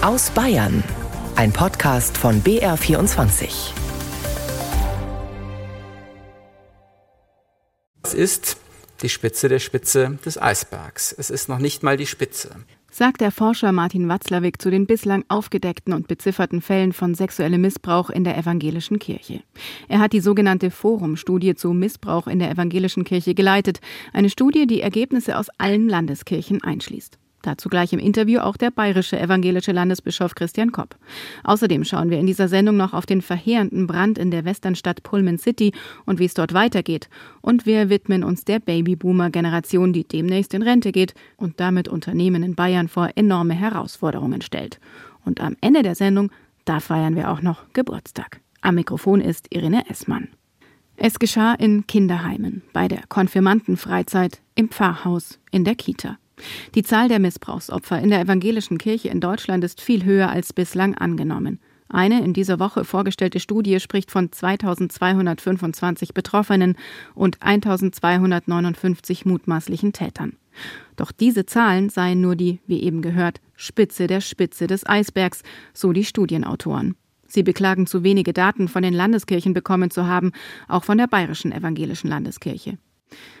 Aus Bayern. Ein Podcast von BR24. Es ist die Spitze der Spitze des Eisbergs. Es ist noch nicht mal die Spitze sagt der Forscher Martin Watzlawick zu den bislang aufgedeckten und bezifferten Fällen von sexuellem Missbrauch in der evangelischen Kirche. Er hat die sogenannte Forum-Studie zu Missbrauch in der evangelischen Kirche geleitet, eine Studie, die Ergebnisse aus allen Landeskirchen einschließt. Dazu gleich im Interview auch der bayerische evangelische Landesbischof Christian Kopp. Außerdem schauen wir in dieser Sendung noch auf den verheerenden Brand in der Westernstadt Pullman City und wie es dort weitergeht. Und wir widmen uns der Babyboomer-Generation, die demnächst in Rente geht und damit Unternehmen in Bayern vor enorme Herausforderungen stellt. Und am Ende der Sendung, da feiern wir auch noch Geburtstag. Am Mikrofon ist Irene Essmann. Es geschah in Kinderheimen, bei der Konfirmandenfreizeit, im Pfarrhaus, in der Kita. Die Zahl der Missbrauchsopfer in der evangelischen Kirche in Deutschland ist viel höher als bislang angenommen. Eine in dieser Woche vorgestellte Studie spricht von 2225 Betroffenen und 1259 mutmaßlichen Tätern. Doch diese Zahlen seien nur die, wie eben gehört, Spitze der Spitze des Eisbergs, so die Studienautoren. Sie beklagen zu wenige Daten von den Landeskirchen bekommen zu haben, auch von der Bayerischen Evangelischen Landeskirche.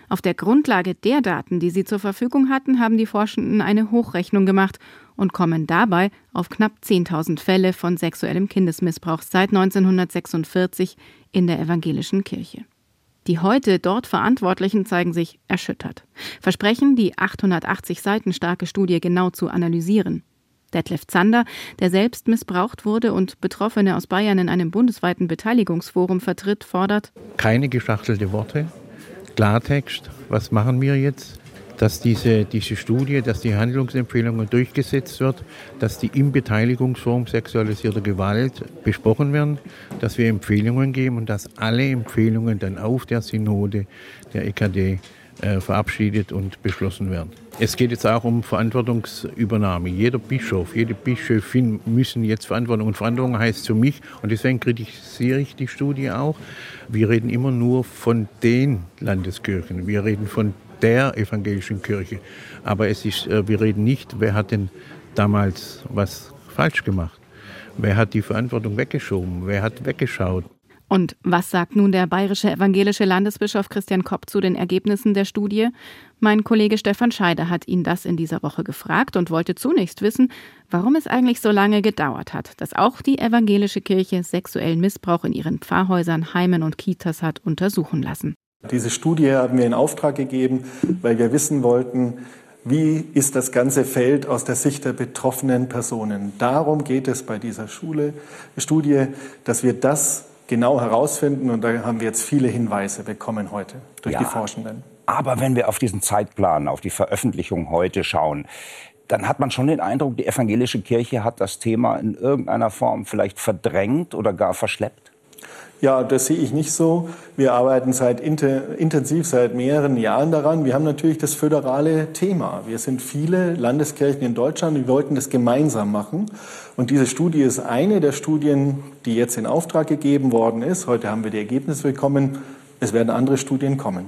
Auf der Grundlage der Daten, die sie zur Verfügung hatten, haben die Forschenden eine Hochrechnung gemacht und kommen dabei auf knapp 10.000 Fälle von sexuellem Kindesmissbrauch seit 1946 in der evangelischen Kirche. Die heute dort Verantwortlichen zeigen sich erschüttert, versprechen, die 880 Seiten starke Studie genau zu analysieren. Detlef Zander, der selbst missbraucht wurde und Betroffene aus Bayern in einem bundesweiten Beteiligungsforum vertritt, fordert keine geschachtelte Worte, Klartext, was machen wir jetzt? Dass diese, diese Studie, dass die Handlungsempfehlungen durchgesetzt wird, dass die im Beteiligungsforum sexualisierter Gewalt besprochen werden, dass wir Empfehlungen geben und dass alle Empfehlungen dann auf der Synode der EKD äh, verabschiedet und beschlossen werden. Es geht jetzt auch um Verantwortungsübernahme. Jeder Bischof, jede Bischöfin müssen jetzt Verantwortung. Und Verantwortung heißt für mich, und deswegen kritisiere ich die Studie auch, wir reden immer nur von den Landeskirchen. Wir reden von der evangelischen Kirche. Aber es ist, äh, wir reden nicht, wer hat denn damals was falsch gemacht? Wer hat die Verantwortung weggeschoben? Wer hat weggeschaut? Und was sagt nun der bayerische evangelische Landesbischof Christian Kopp zu den Ergebnissen der Studie? Mein Kollege Stefan Scheider hat ihn das in dieser Woche gefragt und wollte zunächst wissen, warum es eigentlich so lange gedauert hat, dass auch die evangelische Kirche sexuellen Missbrauch in ihren Pfarrhäusern, Heimen und Kitas hat untersuchen lassen. Diese Studie haben wir in Auftrag gegeben, weil wir wissen wollten, wie ist das ganze Feld aus der Sicht der betroffenen Personen. Darum geht es bei dieser Schule, Studie, dass wir das genau herausfinden. Und da haben wir jetzt viele Hinweise bekommen heute durch ja, die Forschenden. Aber wenn wir auf diesen Zeitplan, auf die Veröffentlichung heute schauen, dann hat man schon den Eindruck, die evangelische Kirche hat das Thema in irgendeiner Form vielleicht verdrängt oder gar verschleppt. Ja, das sehe ich nicht so. Wir arbeiten seit intensiv seit mehreren Jahren daran. Wir haben natürlich das föderale Thema. Wir sind viele Landeskirchen in Deutschland. Wir wollten das gemeinsam machen. Und diese Studie ist eine der Studien, die jetzt in Auftrag gegeben worden ist. Heute haben wir die Ergebnisse bekommen. Es werden andere Studien kommen.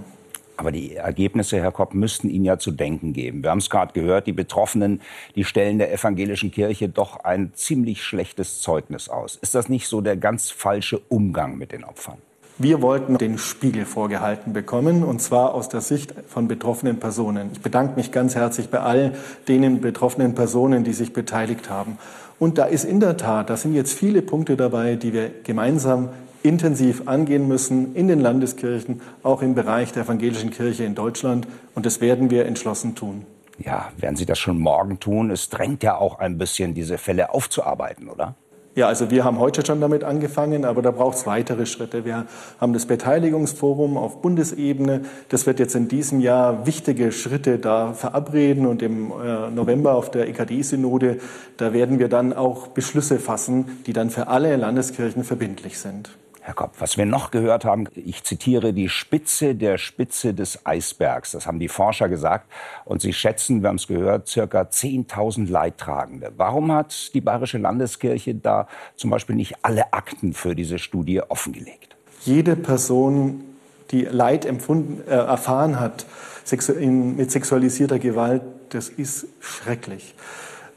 Aber die Ergebnisse, Herr Kopp, müssten Ihnen ja zu denken geben. Wir haben es gerade gehört, die Betroffenen, die stellen der evangelischen Kirche doch ein ziemlich schlechtes Zeugnis aus. Ist das nicht so der ganz falsche Umgang mit den Opfern? Wir wollten den Spiegel vorgehalten bekommen, und zwar aus der Sicht von betroffenen Personen. Ich bedanke mich ganz herzlich bei all den betroffenen Personen, die sich beteiligt haben. Und da ist in der Tat, da sind jetzt viele Punkte dabei, die wir gemeinsam intensiv angehen müssen in den Landeskirchen, auch im Bereich der evangelischen Kirche in Deutschland. Und das werden wir entschlossen tun. Ja, werden Sie das schon morgen tun? Es drängt ja auch ein bisschen, diese Fälle aufzuarbeiten, oder? Ja, also wir haben heute schon damit angefangen, aber da braucht es weitere Schritte. Wir haben das Beteiligungsforum auf Bundesebene. Das wird jetzt in diesem Jahr wichtige Schritte da verabreden und im äh, November auf der EKD-Synode, da werden wir dann auch Beschlüsse fassen, die dann für alle Landeskirchen verbindlich sind. Herr Kopp, was wir noch gehört haben, ich zitiere die Spitze der Spitze des Eisbergs. Das haben die Forscher gesagt. Und sie schätzen, wir haben es gehört, circa 10.000 Leidtragende. Warum hat die Bayerische Landeskirche da zum Beispiel nicht alle Akten für diese Studie offengelegt? Jede Person, die Leid empfunden, äh, erfahren hat sexu mit sexualisierter Gewalt, das ist schrecklich.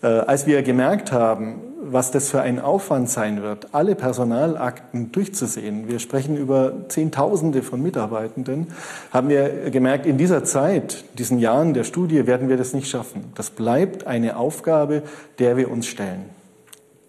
Äh, als wir gemerkt haben, was das für ein Aufwand sein wird, alle Personalakten durchzusehen, wir sprechen über Zehntausende von Mitarbeitenden, haben wir gemerkt, in dieser Zeit, diesen Jahren der Studie, werden wir das nicht schaffen. Das bleibt eine Aufgabe, der wir uns stellen.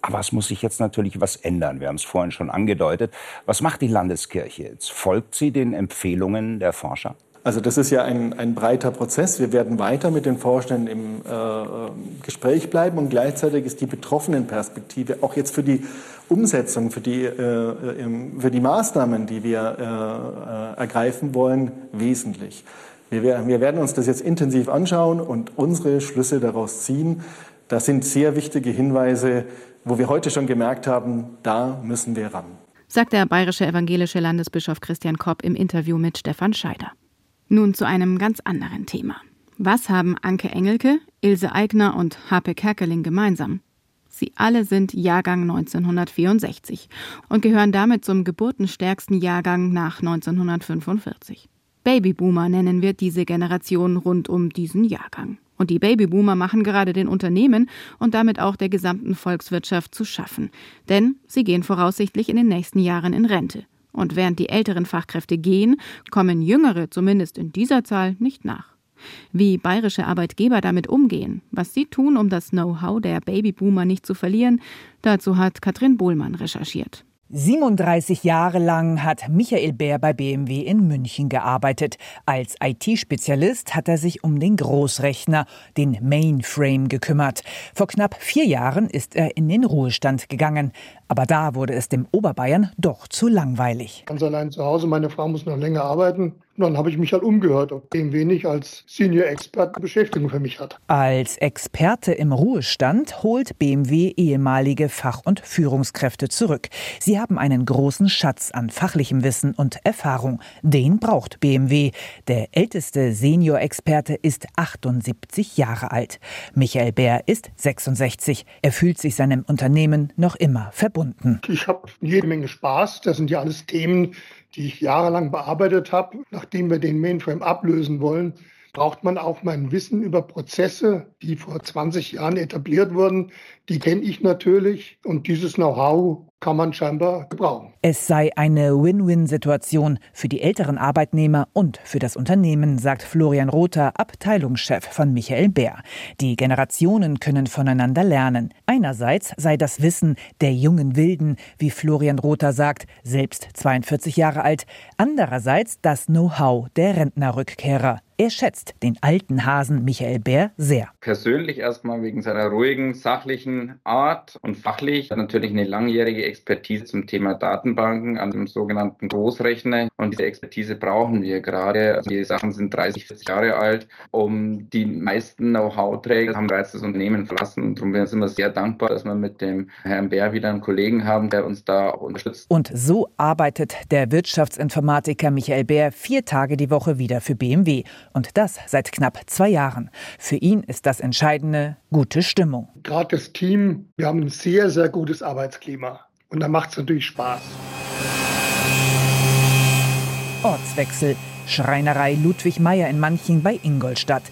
Aber es muss sich jetzt natürlich was ändern. Wir haben es vorhin schon angedeutet. Was macht die Landeskirche jetzt? Folgt sie den Empfehlungen der Forscher? Also das ist ja ein, ein breiter Prozess. Wir werden weiter mit den Forschenden im äh, Gespräch bleiben und gleichzeitig ist die Betroffenenperspektive auch jetzt für die Umsetzung, für die, äh, für die Maßnahmen, die wir äh, ergreifen wollen, wesentlich. Wir, wir werden uns das jetzt intensiv anschauen und unsere Schlüsse daraus ziehen. Das sind sehr wichtige Hinweise, wo wir heute schon gemerkt haben, da müssen wir ran. Sagt der bayerische evangelische Landesbischof Christian Kopp im Interview mit Stefan Scheider. Nun zu einem ganz anderen Thema. Was haben Anke Engelke, Ilse Aigner und Harpe Kerkeling gemeinsam? Sie alle sind Jahrgang 1964 und gehören damit zum geburtenstärksten Jahrgang nach 1945. Babyboomer nennen wir diese Generation rund um diesen Jahrgang. Und die Babyboomer machen gerade den Unternehmen und damit auch der gesamten Volkswirtschaft zu schaffen. Denn sie gehen voraussichtlich in den nächsten Jahren in Rente. Und während die älteren Fachkräfte gehen, kommen jüngere, zumindest in dieser Zahl, nicht nach. Wie bayerische Arbeitgeber damit umgehen, was sie tun, um das Know-how der Babyboomer nicht zu verlieren, dazu hat Katrin Bohlmann recherchiert. 37 Jahre lang hat Michael Bär bei BMW in München gearbeitet. Als IT-Spezialist hat er sich um den Großrechner, den Mainframe, gekümmert. Vor knapp vier Jahren ist er in den Ruhestand gegangen. Aber da wurde es dem Oberbayern doch zu langweilig. Ganz allein zu Hause, meine Frau muss noch länger arbeiten. Und dann habe ich mich halt umgehört, ob BMW nicht als Senior Expert Beschäftigung für mich hat. Als Experte im Ruhestand holt BMW ehemalige Fach- und Führungskräfte zurück. Sie haben einen großen Schatz an fachlichem Wissen und Erfahrung. Den braucht BMW. Der älteste Senior-Experte ist 78 Jahre alt. Michael Bär ist 66. Er fühlt sich seinem Unternehmen noch immer verbunden. Ich habe jede Menge Spaß. Das sind ja alles Themen, die ich jahrelang bearbeitet habe. Nachdem wir den Mainframe ablösen wollen, braucht man auch mein Wissen über Prozesse, die vor 20 Jahren etabliert wurden. Die kenne ich natürlich und dieses Know-how kann man scheinbar gebrauchen. Es sei eine Win-Win-Situation für die älteren Arbeitnehmer und für das Unternehmen, sagt Florian Rother, Abteilungschef von Michael Bär. Die Generationen können voneinander lernen. Einerseits sei das Wissen der jungen Wilden, wie Florian Rother sagt, selbst 42 Jahre alt. Andererseits das Know-how der Rentnerrückkehrer. Er schätzt den alten Hasen Michael Bär sehr. Persönlich erstmal wegen seiner ruhigen, sachlichen Art und fachlich natürlich eine langjährige Expertise zum Thema Datenbanken an dem sogenannten Großrechner. Und diese Expertise brauchen wir gerade. Also die Sachen sind 30, 40 Jahre alt. Um die meisten Know-how-Träger haben bereits das Unternehmen verlassen. Und darum sind wir sehr dankbar, dass wir mit dem Herrn Bär wieder einen Kollegen haben, der uns da auch unterstützt. Und so arbeitet der Wirtschaftsinformatiker Michael Bär vier Tage die Woche wieder für BMW. Und das seit knapp zwei Jahren. Für ihn ist das Entscheidende gute Stimmung. Gerade das Team, wir haben ein sehr, sehr gutes Arbeitsklima. Und da macht es natürlich Spaß. Ortswechsel. Schreinerei Ludwig Meyer in Manching bei Ingolstadt.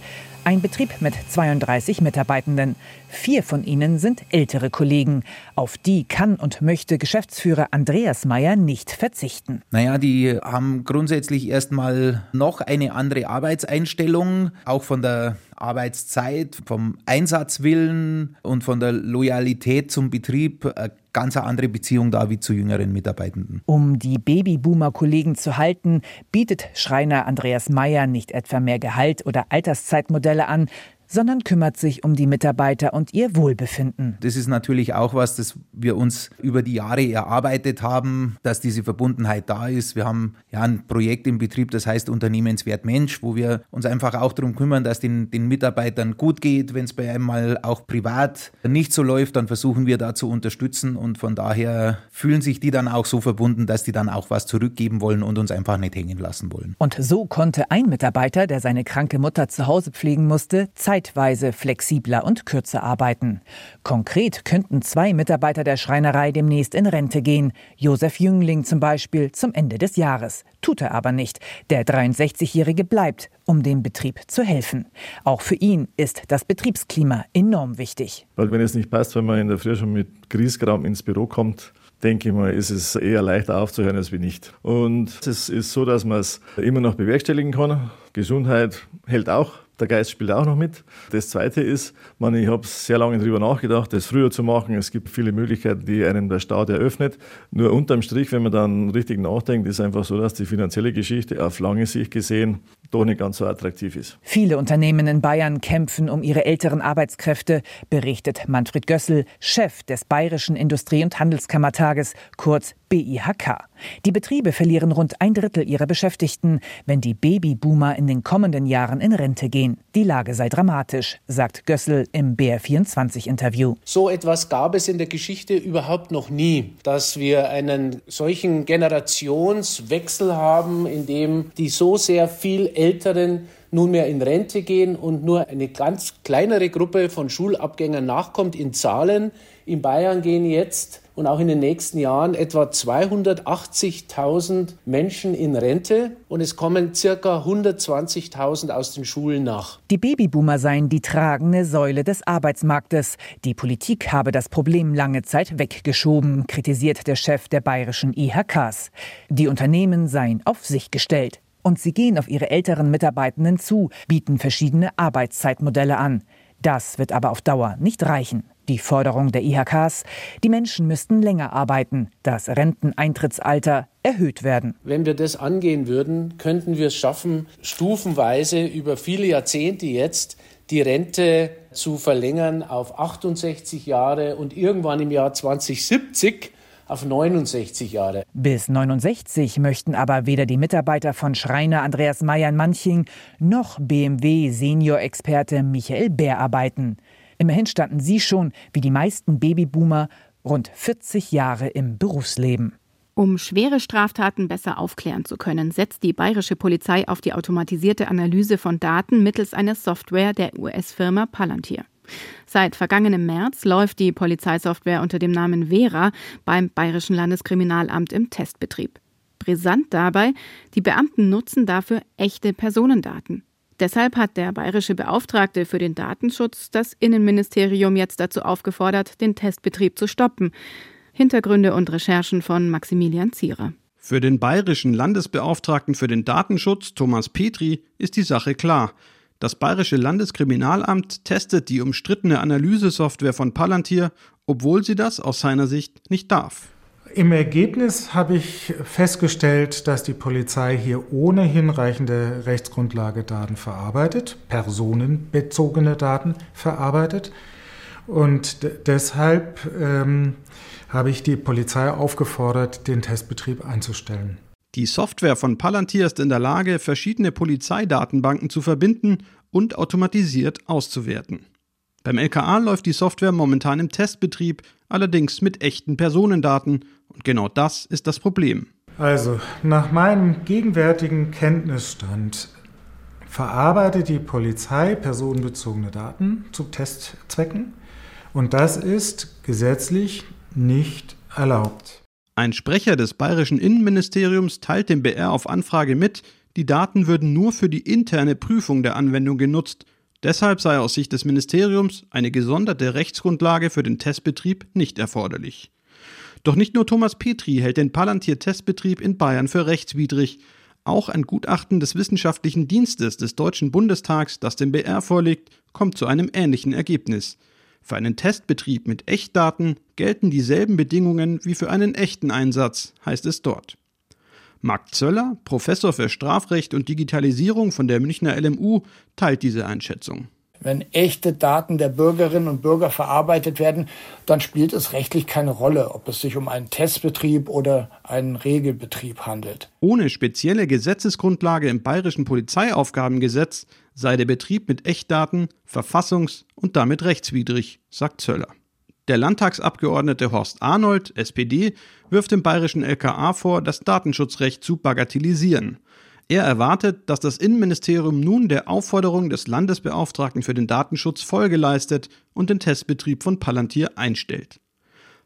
Ein Betrieb mit 32 Mitarbeitenden. Vier von ihnen sind ältere Kollegen. Auf die kann und möchte Geschäftsführer Andreas Meyer nicht verzichten. Naja, die haben grundsätzlich erstmal noch eine andere Arbeitseinstellung, auch von der Arbeitszeit, vom Einsatzwillen und von der Loyalität zum Betrieb eine ganz andere Beziehung da wie zu jüngeren Mitarbeitenden. Um die Babyboomer-Kollegen zu halten, bietet Schreiner Andreas Meyer nicht etwa mehr Gehalt oder Alterszeitmodelle an, sondern kümmert sich um die Mitarbeiter und ihr Wohlbefinden. Das ist natürlich auch was, das wir uns über die Jahre erarbeitet haben, dass diese Verbundenheit da ist. Wir haben ja ein Projekt im Betrieb, das heißt Unternehmenswert Mensch, wo wir uns einfach auch darum kümmern, dass den, den Mitarbeitern gut geht. Wenn es bei einem mal auch privat nicht so läuft, dann versuchen wir da zu unterstützen und von daher fühlen sich die dann auch so verbunden, dass die dann auch was zurückgeben wollen und uns einfach nicht hängen lassen wollen. Und so konnte ein Mitarbeiter, der seine kranke Mutter zu Hause pflegen musste, Zeit zeitweise flexibler und kürzer arbeiten. Konkret könnten zwei Mitarbeiter der Schreinerei demnächst in Rente gehen. Josef Jüngling zum Beispiel zum Ende des Jahres. Tut er aber nicht. Der 63-Jährige bleibt, um dem Betrieb zu helfen. Auch für ihn ist das Betriebsklima enorm wichtig. Weil wenn es nicht passt, wenn man in der Früh schon mit Griesgram ins Büro kommt, denke ich mal, ist es eher leichter aufzuhören als wie nicht. Und es ist so, dass man es immer noch bewerkstelligen kann. Gesundheit hält auch der Geist spielt auch noch mit. Das Zweite ist, man, ich habe sehr lange darüber nachgedacht, das früher zu machen. Es gibt viele Möglichkeiten, die einem der Staat eröffnet. Nur unterm Strich, wenn man dann richtig nachdenkt, ist einfach so, dass die finanzielle Geschichte auf lange Sicht gesehen doch nicht ganz so attraktiv ist. Viele Unternehmen in Bayern kämpfen um ihre älteren Arbeitskräfte, berichtet Manfred Gössel, Chef des Bayerischen Industrie- und Handelskammertages, kurz BIHK. Die Betriebe verlieren rund ein Drittel ihrer Beschäftigten, wenn die Babyboomer in den kommenden Jahren in Rente gehen. Die Lage sei dramatisch, sagt Gössel im BR24-Interview. So etwas gab es in der Geschichte überhaupt noch nie, dass wir einen solchen Generationswechsel haben, in dem die so sehr viel Älteren nunmehr in Rente gehen und nur eine ganz kleinere Gruppe von Schulabgängern nachkommt in Zahlen. In Bayern gehen jetzt und auch in den nächsten Jahren etwa 280.000 Menschen in Rente und es kommen circa 120.000 aus den Schulen nach. Die Babyboomer seien die tragende Säule des Arbeitsmarktes. Die Politik habe das Problem lange Zeit weggeschoben, kritisiert der Chef der bayerischen IHKs. Die Unternehmen seien auf sich gestellt. Und sie gehen auf ihre älteren Mitarbeitenden zu, bieten verschiedene Arbeitszeitmodelle an. Das wird aber auf Dauer nicht reichen. Die Forderung der IHKs, die Menschen müssten länger arbeiten, das Renteneintrittsalter erhöht werden. Wenn wir das angehen würden, könnten wir es schaffen, stufenweise über viele Jahrzehnte jetzt die Rente zu verlängern auf 68 Jahre und irgendwann im Jahr 2070 auf 69 Jahre. Bis 69 möchten aber weder die Mitarbeiter von Schreiner Andreas Meyer in Manching noch BMW Senior-Experte Michael Bär arbeiten. Immerhin standen sie schon, wie die meisten Babyboomer, rund 40 Jahre im Berufsleben. Um schwere Straftaten besser aufklären zu können, setzt die bayerische Polizei auf die automatisierte Analyse von Daten mittels einer Software der US-Firma Palantir. Seit vergangenem März läuft die Polizeisoftware unter dem Namen Vera beim Bayerischen Landeskriminalamt im Testbetrieb. Brisant dabei, die Beamten nutzen dafür echte Personendaten. Deshalb hat der bayerische Beauftragte für den Datenschutz das Innenministerium jetzt dazu aufgefordert, den Testbetrieb zu stoppen. Hintergründe und Recherchen von Maximilian Zierer. Für den bayerischen Landesbeauftragten für den Datenschutz, Thomas Petri, ist die Sache klar. Das bayerische Landeskriminalamt testet die umstrittene Analysesoftware von Palantir, obwohl sie das aus seiner Sicht nicht darf. Im Ergebnis habe ich festgestellt, dass die Polizei hier ohne hinreichende Rechtsgrundlage Daten verarbeitet, personenbezogene Daten verarbeitet. Und deshalb ähm, habe ich die Polizei aufgefordert, den Testbetrieb einzustellen. Die Software von Palantir ist in der Lage, verschiedene Polizeidatenbanken zu verbinden und automatisiert auszuwerten. Beim LKA läuft die Software momentan im Testbetrieb, allerdings mit echten Personendaten, und genau das ist das Problem. Also, nach meinem gegenwärtigen Kenntnisstand verarbeitet die Polizei personenbezogene Daten zu Testzwecken und das ist gesetzlich nicht erlaubt. Ein Sprecher des bayerischen Innenministeriums teilt dem BR auf Anfrage mit, die Daten würden nur für die interne Prüfung der Anwendung genutzt. Deshalb sei aus Sicht des Ministeriums eine gesonderte Rechtsgrundlage für den Testbetrieb nicht erforderlich. Doch nicht nur Thomas Petri hält den Palantir-Testbetrieb in Bayern für rechtswidrig. Auch ein Gutachten des Wissenschaftlichen Dienstes des Deutschen Bundestags, das dem BR vorliegt, kommt zu einem ähnlichen Ergebnis. Für einen Testbetrieb mit Echtdaten gelten dieselben Bedingungen wie für einen echten Einsatz, heißt es dort. Marc Zöller, Professor für Strafrecht und Digitalisierung von der Münchner LMU, teilt diese Einschätzung. Wenn echte Daten der Bürgerinnen und Bürger verarbeitet werden, dann spielt es rechtlich keine Rolle, ob es sich um einen Testbetrieb oder einen Regelbetrieb handelt. Ohne spezielle Gesetzesgrundlage im bayerischen Polizeiaufgabengesetz sei der Betrieb mit Echtdaten verfassungs- und damit rechtswidrig, sagt Zöller. Der Landtagsabgeordnete Horst Arnold, SPD, wirft dem bayerischen LKA vor, das Datenschutzrecht zu bagatellisieren. Er erwartet, dass das Innenministerium nun der Aufforderung des Landesbeauftragten für den Datenschutz Folge leistet und den Testbetrieb von Palantir einstellt.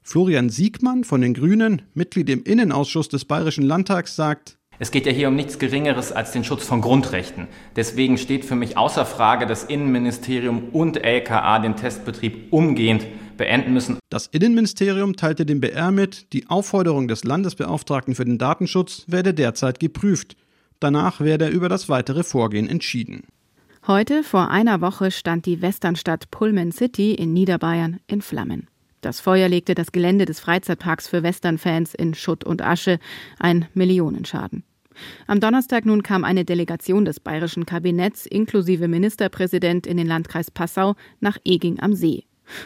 Florian Siegmann von den Grünen, Mitglied im Innenausschuss des Bayerischen Landtags, sagt, es geht ja hier um nichts Geringeres als den Schutz von Grundrechten. Deswegen steht für mich außer Frage, dass Innenministerium und LKA den Testbetrieb umgehend beenden müssen. Das Innenministerium teilte dem BR mit, die Aufforderung des Landesbeauftragten für den Datenschutz werde derzeit geprüft. Danach werde über das weitere Vorgehen entschieden. Heute vor einer Woche stand die Westernstadt Pullman City in Niederbayern in Flammen. Das Feuer legte das Gelände des Freizeitparks für Westernfans in Schutt und Asche, ein Millionenschaden. Am Donnerstag nun kam eine Delegation des bayerischen Kabinetts inklusive Ministerpräsident in den Landkreis Passau nach Eging am See,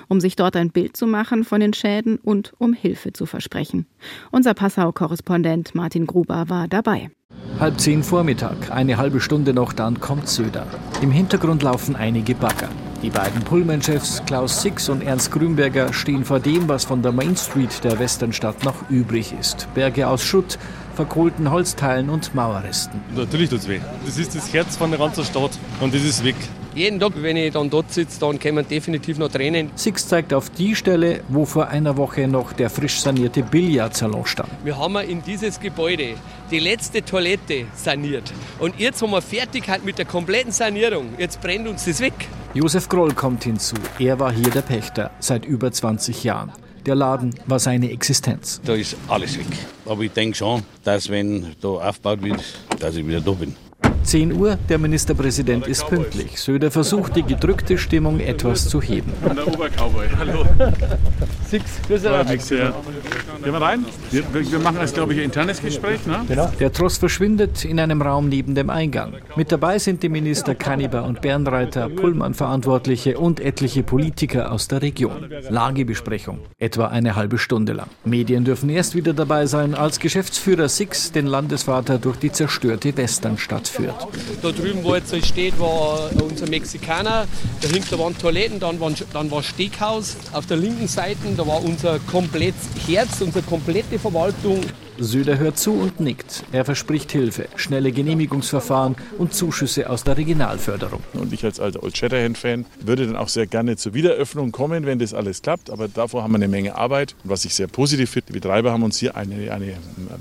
um sich dort ein Bild zu machen von den Schäden und um Hilfe zu versprechen. Unser Passau-Korrespondent Martin Gruber war dabei. Halb zehn Vormittag, eine halbe Stunde noch, dann kommt Söder. Im Hintergrund laufen einige Bagger. Die beiden Pullman-Chefs Klaus Six und Ernst Grünberger stehen vor dem, was von der Main Street der Westernstadt noch übrig ist. Berge aus Schutt, verkohlten Holzteilen und Mauerresten. Natürlich tut's weh. Das ist das Herz von der ganzen Stadt und das ist weg. Jeden Tag, wenn ich dann dort sitze, dann kommen definitiv noch Tränen. Six zeigt auf die Stelle, wo vor einer Woche noch der frisch sanierte Billardsalon stand. Wir haben in dieses Gebäude die letzte Toilette saniert. Und jetzt haben wir Fertigkeit mit der kompletten Sanierung. Jetzt brennt uns das weg. Josef Groll kommt hinzu. Er war hier der Pächter seit über 20 Jahren. Der Laden war seine Existenz. Da ist alles weg. Aber ich denke schon, dass wenn da aufgebaut wird, dass ich wieder da bin. 10 Uhr, der Ministerpräsident ist pünktlich. Söder versucht, die gedrückte Stimmung etwas zu heben. Der Obercowboy, hallo. Six, grüß dich. Gehen wir rein? Wir, wir machen jetzt, glaube ich, ein internes Gespräch. Ne? Genau. Der Tross verschwindet in einem Raum neben dem Eingang. Mit dabei sind die Minister Kanniber und Bernreiter, Pullman-Verantwortliche und etliche Politiker aus der Region. Lagebesprechung, etwa eine halbe Stunde lang. Medien dürfen erst wieder dabei sein, als Geschäftsführer Six den Landesvater durch die zerstörte Westernstadt führt. Da drüben, wo jetzt steht, war unser Mexikaner. Dahinter waren Toiletten, dann war, dann war Steakhaus. Auf der linken Seite, da war unser komplettes Herz, unsere komplette Verwaltung. Söder hört zu und nickt. Er verspricht Hilfe, schnelle Genehmigungsverfahren und Zuschüsse aus der Regionalförderung. Und ich als alter Old Shatterhand-Fan würde dann auch sehr gerne zur Wiederöffnung kommen, wenn das alles klappt. Aber davor haben wir eine Menge Arbeit. Und was ich sehr positiv finde, die Betreiber haben uns hier eine, eine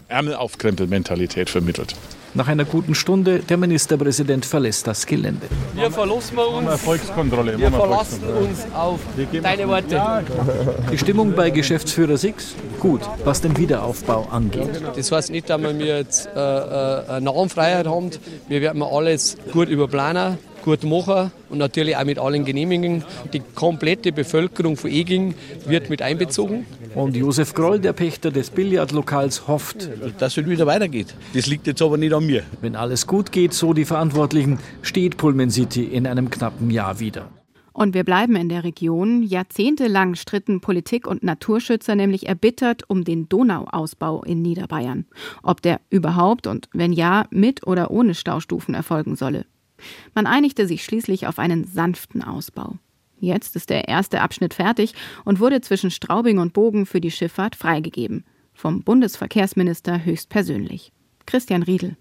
Ärmelaufkrempel-Mentalität vermittelt. Nach einer guten Stunde, der Ministerpräsident verlässt das Gelände. Wir verlassen uns, Erfolgskontrolle. wir verlassen uns auf deine Worte. Die Stimmung bei Geschäftsführer Six? Gut, was den Wiederaufbau angeht. Das heißt nicht, dass wir jetzt äh, äh, eine Namenfreiheit haben. Wir werden alles gut überplanen, gut machen und natürlich auch mit allen Genehmigungen. Die komplette Bevölkerung von Eging wird mit einbezogen. Und Josef Groll, der Pächter des Billardlokals, hofft, dass es wieder weitergeht. Das liegt jetzt aber nicht an mir. Wenn alles gut geht, so die Verantwortlichen, steht Pullman City in einem knappen Jahr wieder. Und wir bleiben in der Region. Jahrzehntelang stritten Politik und Naturschützer nämlich erbittert um den Donauausbau in Niederbayern. Ob der überhaupt und wenn ja, mit oder ohne Staustufen erfolgen solle. Man einigte sich schließlich auf einen sanften Ausbau. Jetzt ist der erste Abschnitt fertig und wurde zwischen Straubing und Bogen für die Schifffahrt freigegeben. Vom Bundesverkehrsminister höchstpersönlich. Christian Riedel.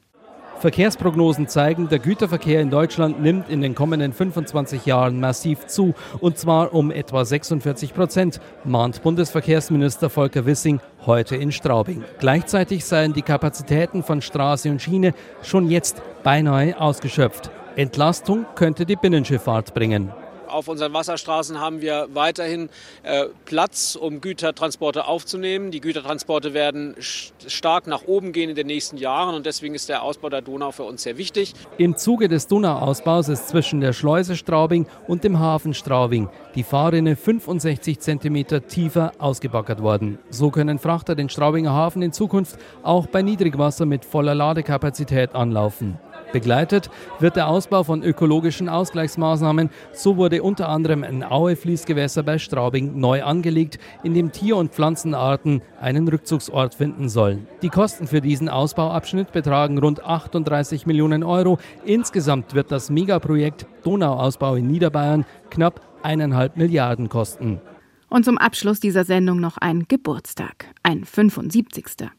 Verkehrsprognosen zeigen, der Güterverkehr in Deutschland nimmt in den kommenden 25 Jahren massiv zu, und zwar um etwa 46 Prozent, mahnt Bundesverkehrsminister Volker Wissing heute in Straubing. Gleichzeitig seien die Kapazitäten von Straße und Schiene schon jetzt beinahe ausgeschöpft. Entlastung könnte die Binnenschifffahrt bringen. Auf unseren Wasserstraßen haben wir weiterhin äh, Platz, um Gütertransporte aufzunehmen. Die Gütertransporte werden stark nach oben gehen in den nächsten Jahren und deswegen ist der Ausbau der Donau für uns sehr wichtig. Im Zuge des Donauausbaus ist zwischen der Schleuse Straubing und dem Hafen Straubing die Fahrrinne 65 cm tiefer ausgebaggert worden. So können Frachter den Straubinger Hafen in Zukunft auch bei Niedrigwasser mit voller Ladekapazität anlaufen. Begleitet wird der Ausbau von ökologischen Ausgleichsmaßnahmen. So wurde unter anderem ein Aue-Fließgewässer bei Straubing neu angelegt, in dem Tier- und Pflanzenarten einen Rückzugsort finden sollen. Die Kosten für diesen Ausbauabschnitt betragen rund 38 Millionen Euro. Insgesamt wird das Megaprojekt Donauausbau in Niederbayern knapp eineinhalb Milliarden kosten. Und zum Abschluss dieser Sendung noch ein Geburtstag, ein 75.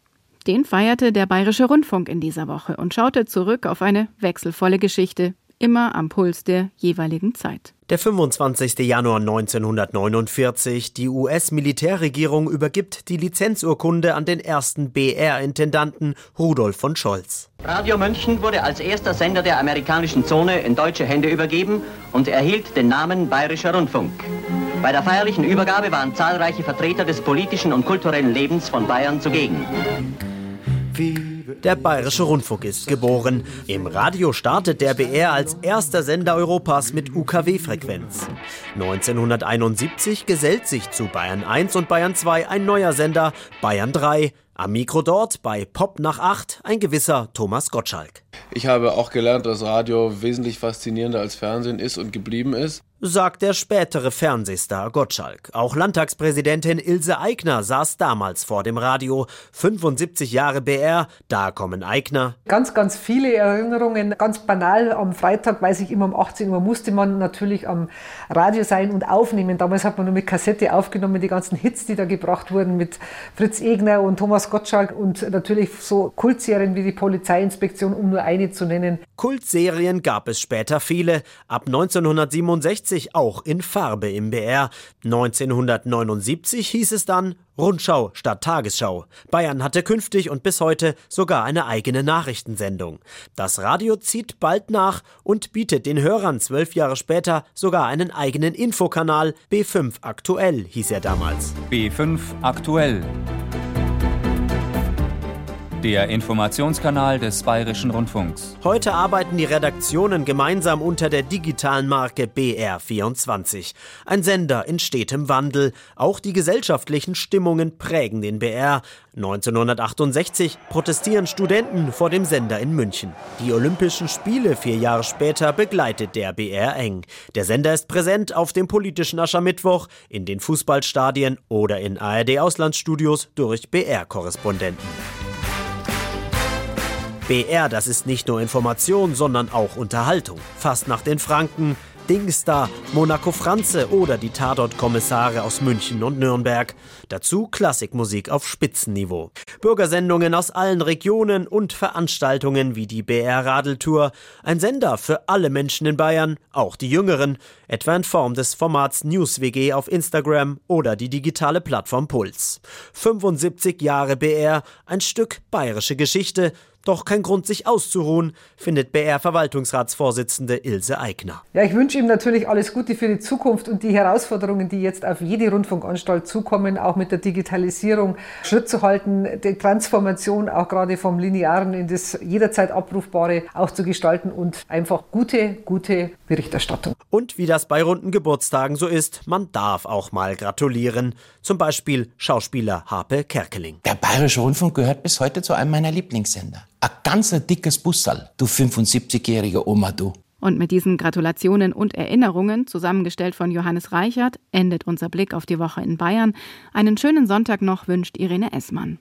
Den feierte der Bayerische Rundfunk in dieser Woche und schaute zurück auf eine wechselvolle Geschichte, immer am Puls der jeweiligen Zeit. Der 25. Januar 1949. Die US-Militärregierung übergibt die Lizenzurkunde an den ersten BR-Intendanten Rudolf von Scholz. Radio München wurde als erster Sender der amerikanischen Zone in deutsche Hände übergeben und erhielt den Namen Bayerischer Rundfunk. Bei der feierlichen Übergabe waren zahlreiche Vertreter des politischen und kulturellen Lebens von Bayern zugegen. Der Bayerische Rundfunk ist geboren. Im Radio startet der BR als erster Sender Europas mit UKW-Frequenz. 1971 gesellt sich zu Bayern 1 und Bayern 2 ein neuer Sender, Bayern 3. Am Mikro dort bei Pop nach 8 ein gewisser Thomas Gottschalk. Ich habe auch gelernt, dass Radio wesentlich faszinierender als Fernsehen ist und geblieben ist sagt der spätere Fernsehstar Gottschalk. Auch Landtagspräsidentin Ilse Aigner saß damals vor dem Radio. 75 Jahre BR, da kommen Aigner. Ganz, ganz viele Erinnerungen. Ganz banal, am Freitag, weiß ich immer um 18 Uhr, musste man natürlich am Radio sein und aufnehmen. Damals hat man nur mit Kassette aufgenommen, die ganzen Hits, die da gebracht wurden mit Fritz Egner und Thomas Gottschalk und natürlich so Kultserien wie die Polizeiinspektion, um nur eine zu nennen. Kultserien gab es später viele. Ab 1967 1960 auch in Farbe im BR. 1979 hieß es dann Rundschau statt Tagesschau. Bayern hatte künftig und bis heute sogar eine eigene Nachrichtensendung. Das Radio zieht bald nach und bietet den Hörern zwölf Jahre später sogar einen eigenen Infokanal. B5 Aktuell hieß er damals. B5 Aktuell. Der Informationskanal des Bayerischen Rundfunks. Heute arbeiten die Redaktionen gemeinsam unter der digitalen Marke BR24. Ein Sender in stetem Wandel. Auch die gesellschaftlichen Stimmungen prägen den BR. 1968 protestieren Studenten vor dem Sender in München. Die Olympischen Spiele vier Jahre später begleitet der BR eng. Der Sender ist präsent auf dem politischen Aschermittwoch, in den Fußballstadien oder in ARD-Auslandsstudios durch BR-Korrespondenten. BR, das ist nicht nur Information, sondern auch Unterhaltung. Fast nach den Franken, Dingstar, Monaco Franze oder die Tatort-Kommissare aus München und Nürnberg. Dazu Klassikmusik auf Spitzenniveau. Bürgersendungen aus allen Regionen und Veranstaltungen wie die BR Radeltour. Ein Sender für alle Menschen in Bayern, auch die Jüngeren, etwa in Form des Formats NewsWG auf Instagram oder die digitale Plattform Puls. 75 Jahre BR, ein Stück bayerische Geschichte, doch kein Grund, sich auszuruhen, findet BR-Verwaltungsratsvorsitzende Ilse Eigner. Ja, ich wünsche ihm natürlich alles Gute für die Zukunft und die Herausforderungen, die jetzt auf jede Rundfunkanstalt zukommen, auch mit der Digitalisierung Schritt zu halten, die Transformation auch gerade vom Linearen in das jederzeit Abrufbare auch zu gestalten und einfach gute, gute Berichterstattung. Und wie das bei runden Geburtstagen so ist, man darf auch mal gratulieren. Zum Beispiel Schauspieler Harpe Kerkeling. Der Bayerische Rundfunk gehört bis heute zu einem meiner Lieblingssender. Ein ganz dickes Bussal, du 75-jährige Oma, du. Und mit diesen Gratulationen und Erinnerungen, zusammengestellt von Johannes Reichert, endet unser Blick auf die Woche in Bayern. Einen schönen Sonntag noch wünscht Irene Essmann.